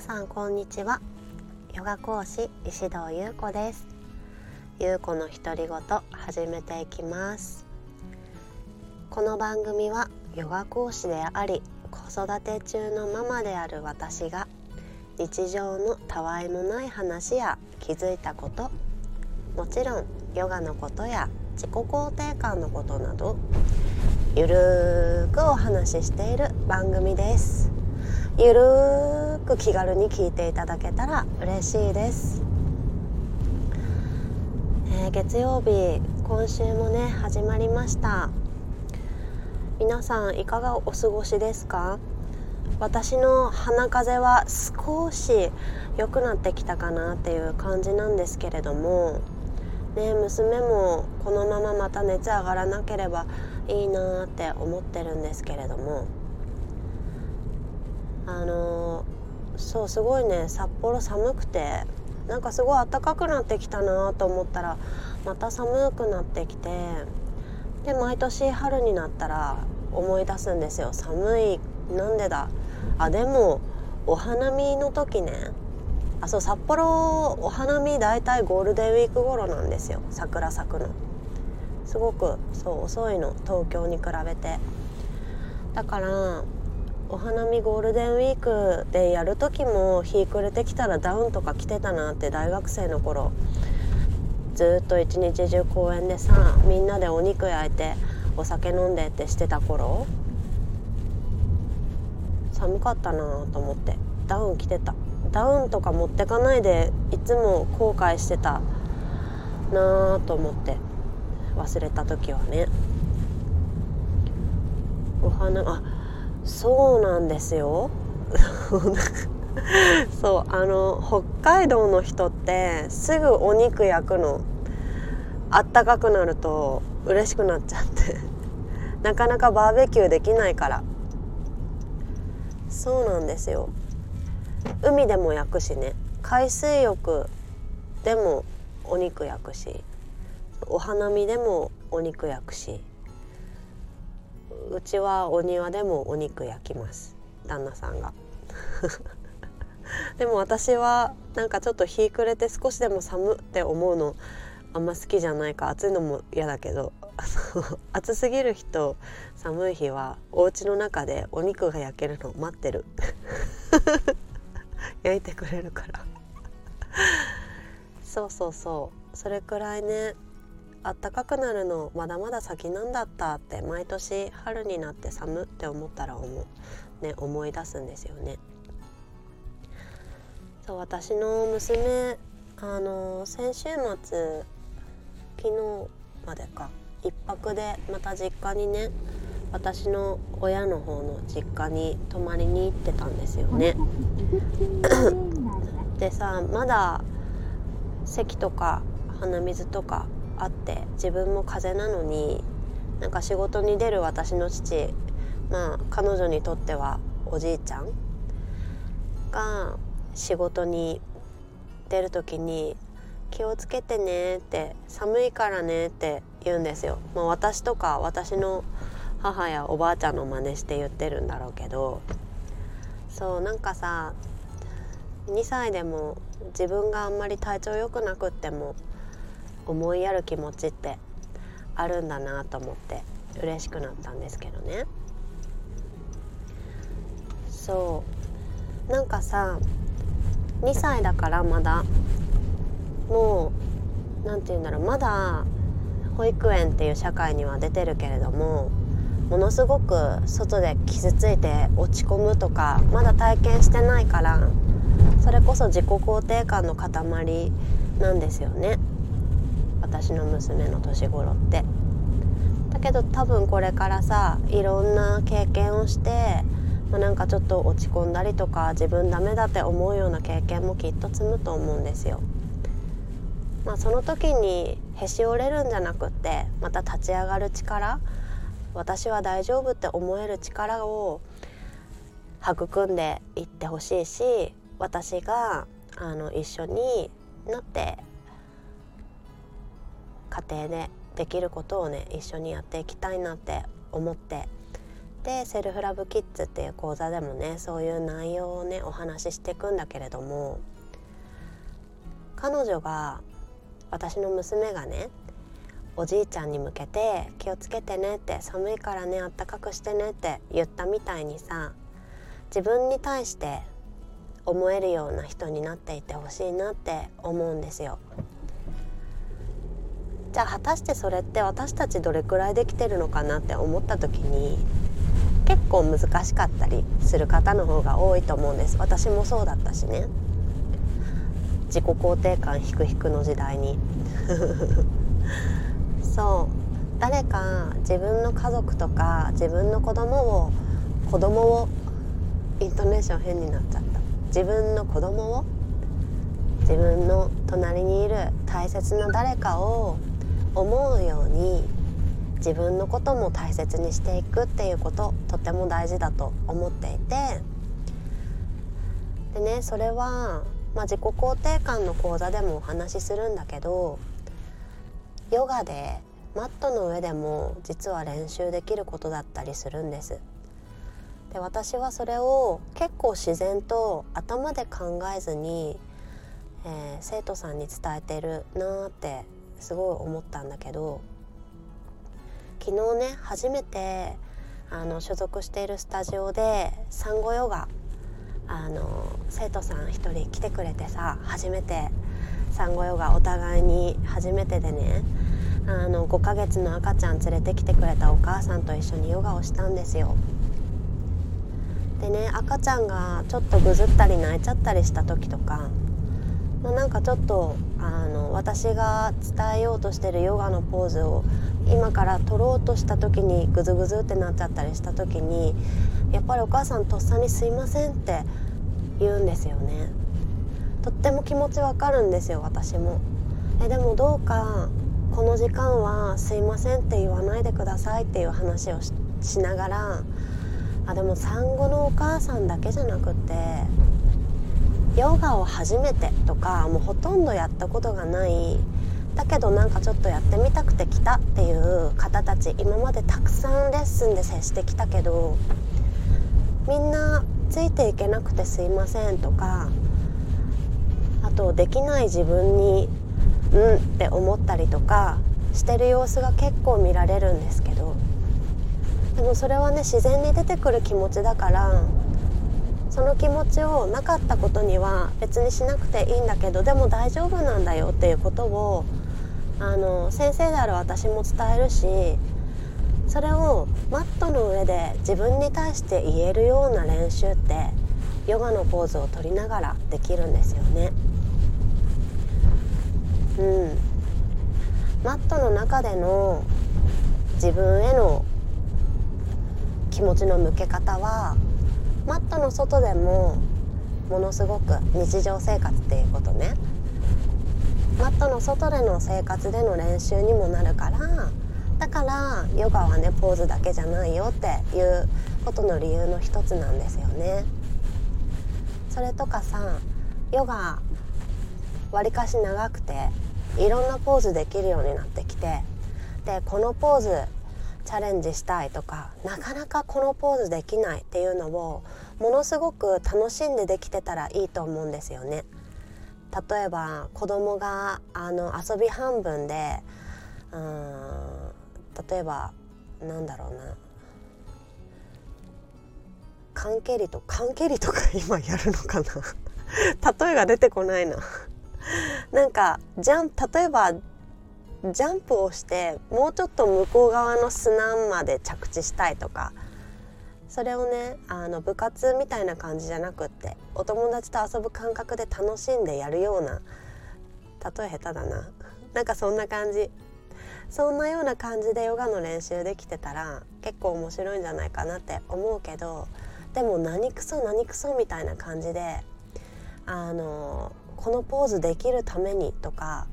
さんこんにちは。ヨガ講師石堂優子です。優子の独り言始めていきます。この番組はヨガ講師であり子育て中のママである私が日常のたわいもない話や気づいたこともちろんヨガのことや自己肯定感のことなどゆるーくお話ししている番組です。ゆるーく気軽に聞いていただけたら嬉しいです、えー、月曜日今週もね始まりました。皆さんいかがお過ごしですか？私の鼻風邪は少し良くなってきたかなっていう感じなんですけれどもね娘もこのまままた熱上がらなければいいなって思ってるんですけれどもあのそうすごいね札幌寒くてなんかすごい暖かくなってきたなと思ったらまた寒くなってきてで毎年春になったら思い出すんですよ。寒いなんでだ？あでもお花見の時ねあそう札幌お花見大体ゴールデンウィーク頃なんですよ。桜咲くの。すごくそう遅いの。東京に比べて。だからお花見ゴールデンウィークでやる時も日暮れてきたらダウンとか着てたなって大学生の頃。ずっと一日中公園でさみんなでお肉焼いてお酒飲んでってしてた頃。寒かったなと思ってダウン着てた。ダウンとか持ってかないでいつも後悔してたなと思って忘れた時はね。お花あそうなんですよ。そうあの北海道の人ってすぐお肉焼くのあったかくなると嬉しくなっちゃって。なかなかバーベキューできないから。そうなんですよ。海でも焼くしね。海水浴でもお肉焼くしお花見でもお肉焼くし。うちはお庭でもお肉焼きます。旦那さんが。でも私はなんかちょっと日暮れて少しでも寒って思うのあんま好きじゃないか暑いのも嫌だけど 暑すぎる日と寒い日はお家の中でお肉が焼けるのを待ってる。焼いてくれるから。そうそうそう。それくらいねあったかくなるのまだまだ先なんだったって毎年春になって寒って思ったら思う、ね、思い出すんですよね。そう私の娘あの先週末昨日までか1泊でまた実家にね私の親の方の実家に泊まりに行ってたんですよね。でさまだ席とか鼻水とかあって自分も風邪なのになんか仕事に出る私の父まあ彼女にとってはおじいちゃんが仕事に出る時に「気をつけてね」って「寒いからね」って言うんですよ。まあ、私とか私の母やおばあちゃんの真似して言ってるんだろうけどそうなんかさ2歳でも自分があんまり体調良くなくっても思いやる気持ちってあるんだなと思って嬉しくなったんですけどねそうなんかさ2歳だからまだもう何て言うんだろうまだ保育園っていう社会には出てるけれどもものすごく外で傷ついて落ち込むとかまだ体験してないからそれこそ自己肯定感の塊なんですよね。私の娘の年頃ってだけど多分これからさいろんな経験をして、まあ、なんかちょっと落ち込んだりとか自分ダメだって思うような経験もきっと積むと思うんですよ。まあ、その時にへし折れるんじゃなくってまた立ち上がる力私は大丈夫って思える力を育んでいってほしいし私があの一緒になって家庭でできることをね一緒にやっていきたいなって思ってでセルフラブキッズっていう講座でもねそういう内容をねお話ししていくんだけれども彼女が私の娘がねおじいちゃんに向けて「気をつけてね」って「寒いからねあったかくしてね」って言ったみたいにさ自分に対して思えるような人になっていてほしいなって思うんですよ。じゃあ果たしてそれって私たちどれくらいできてるのかなって思った時に結構難しかったりする方の方が多いと思うんです。私もそうだったしね。自己肯定感ひくひくの時代に。そう。誰か自分の家族とか自分の子供を子供をイントネーション変になっちゃった。自分の子供を自分の隣にいる大切な誰かを思うように自分のことも大切にしていくっていうこととても大事だと思っていてでねそれは、まあ、自己肯定感の講座でもお話しするんだけどヨガでマットの上でも実は練習できることだったりするんです。で私はそれを結構自然と頭で考えずに、えー、生徒さんに伝えてるなーってすごい思ったんだけど昨日ね初めてあの所属しているスタジオで産後ヨガあの生徒さん一人来てくれてさ初めて産後ヨガお互いに初めてでねあの5ヶ月の赤ちゃん連れてきてくれたお母さんと一緒にヨガをしたんですよ。でね赤ちゃんがちょっとぐずったり泣いちゃったりした時とか、まあ、なんかちょっとあの私が伝えようとしてるヨガのポーズを今から取ろうとした時にグズグズってなっちゃったりした時にやっぱりお母さんとっさに「すいません」って言うんですよね。とっても気持ちわかるんですよ私も。えでもどうかこの時間は「すいません」って言わないでくださいっていう話をしながらあでも産後のお母さんだけじゃなくてヨガを初めてとかもうほとんどやったことがない。だけどなんかちょっとやってみたくて来たっていう方たち今までたくさんレッスンで接してきたけどみんなついていけなくてすいませんとかあとできない自分にうんって思ったりとかしてる様子が結構見られるんですけどでもそれはね自然に出てくる気持ちだからその気持ちをなかったことには別にしなくていいんだけどでも大丈夫なんだよっていうことをあの先生である私も伝えるしそれをマットの上で自分に対して言えるような練習ってヨガのポーズを取りながらできるんですよね。うん、マットの中での自分への気持ちの向け方はマットの外でもものすごく日常生活っていうことねマットの外での生活での練習にもなるからだからヨガはねポーズだけじゃないよっていうことの理由の一つなんですよね。それとかさヨガわりかし長くていろんなポーズできるようになってきてでこのポーズチャレンジしたいとかなかなかこのポーズできないっていうのをものすごく楽しんでできてたらいいと思うんですよね。例えば子供があの遊び半分でうん例えばなんだろうな。缶蹴りと缶蹴りとか今やるのかな。例えが出てこないな。なんかじゃん例えばジャンプをしてもうちょっと向こう側の砂まで着地したいとかそれをねあの部活みたいな感じじゃなくってお友達と遊ぶ感覚で楽しんでやるような例え下手だな。なんかそんな感じ。そんなような感じでヨガの練習できてたら結構面白いんじゃないかなって思うけどでも何クソ何クソみたいな感じであのこのポーズできるためにとか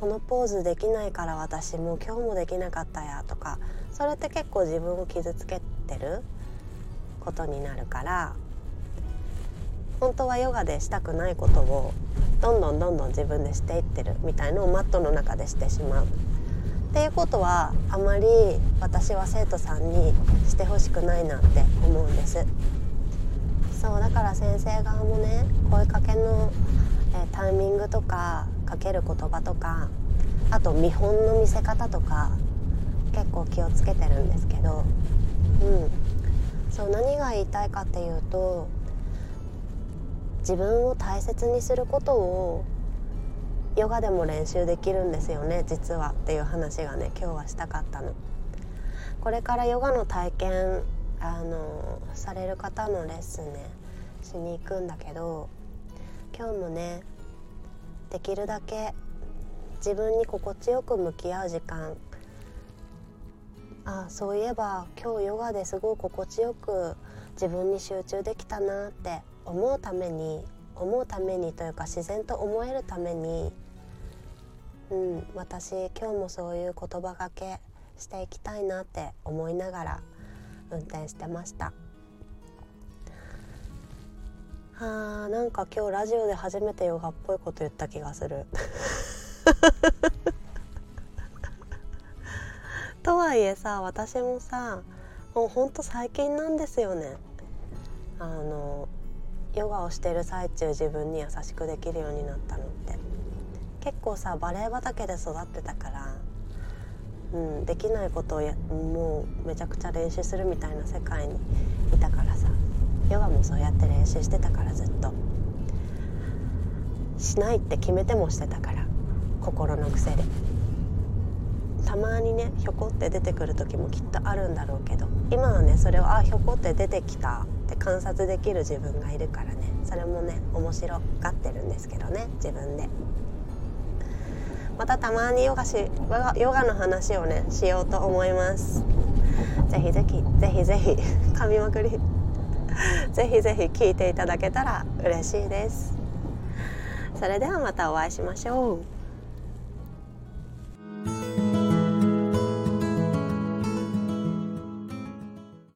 このポーズできないから私もう今日もできなかったやとかそれって結構自分を傷つけてる？ことになるから本当はヨガでしたくないことをどんどんどんどん自分でしていってるみたいのをマットの中でしてしまう。っていうことはあまり私は生徒さんにしてほしくないなって思うんです。そうだから先生側もね声かけの、え、タイミングとかかける言葉とかあと見本の見せ方とか結構気をつけてるんですけどうんそう何が言いたいかっていうと自分を大切にすることをヨガでも練習できるんですよね実はっていう話がね今日はしたかったの。これからヨガの体験あのされる方のレッスンねしに行くんだけど今日もねできるだけ自分に心地よく向き合う時間。あそういえば今日ヨガですごい心地よく自分に集中できたなって思うために思うためにというか自然と思えるために、うん、私今日もそういう言葉がけしていきたいなって思いながら運転してました。あーなんか今日ラジオで初めてヨガっぽいこと言った気がする。とはいえさ私もさもうほんと最近なんですよね。あのヨガをしてる最中自分に優しくできるようになったのって。結構さバレエ畑で育ってたから、うん、できないことをやもうめちゃくちゃ練習するみたいな世界にいたからさ。ヨガもそうやって練習してたからずっと。しないって決めてもしてたから心の癖で。たまにねひょこって出てくる時もきっとあるんだろうけど今はねそれをあひょこって出てきたって観察できる自分がいるからね。それもね面白がってるんですけどね自分で。またたまにヨガしヨガの話をねしようと思います。ぜひぜひぜひぜひ噛みまくり。ぜひぜひ聞いていただけたら嬉しいです。それではまたお会いしましょう。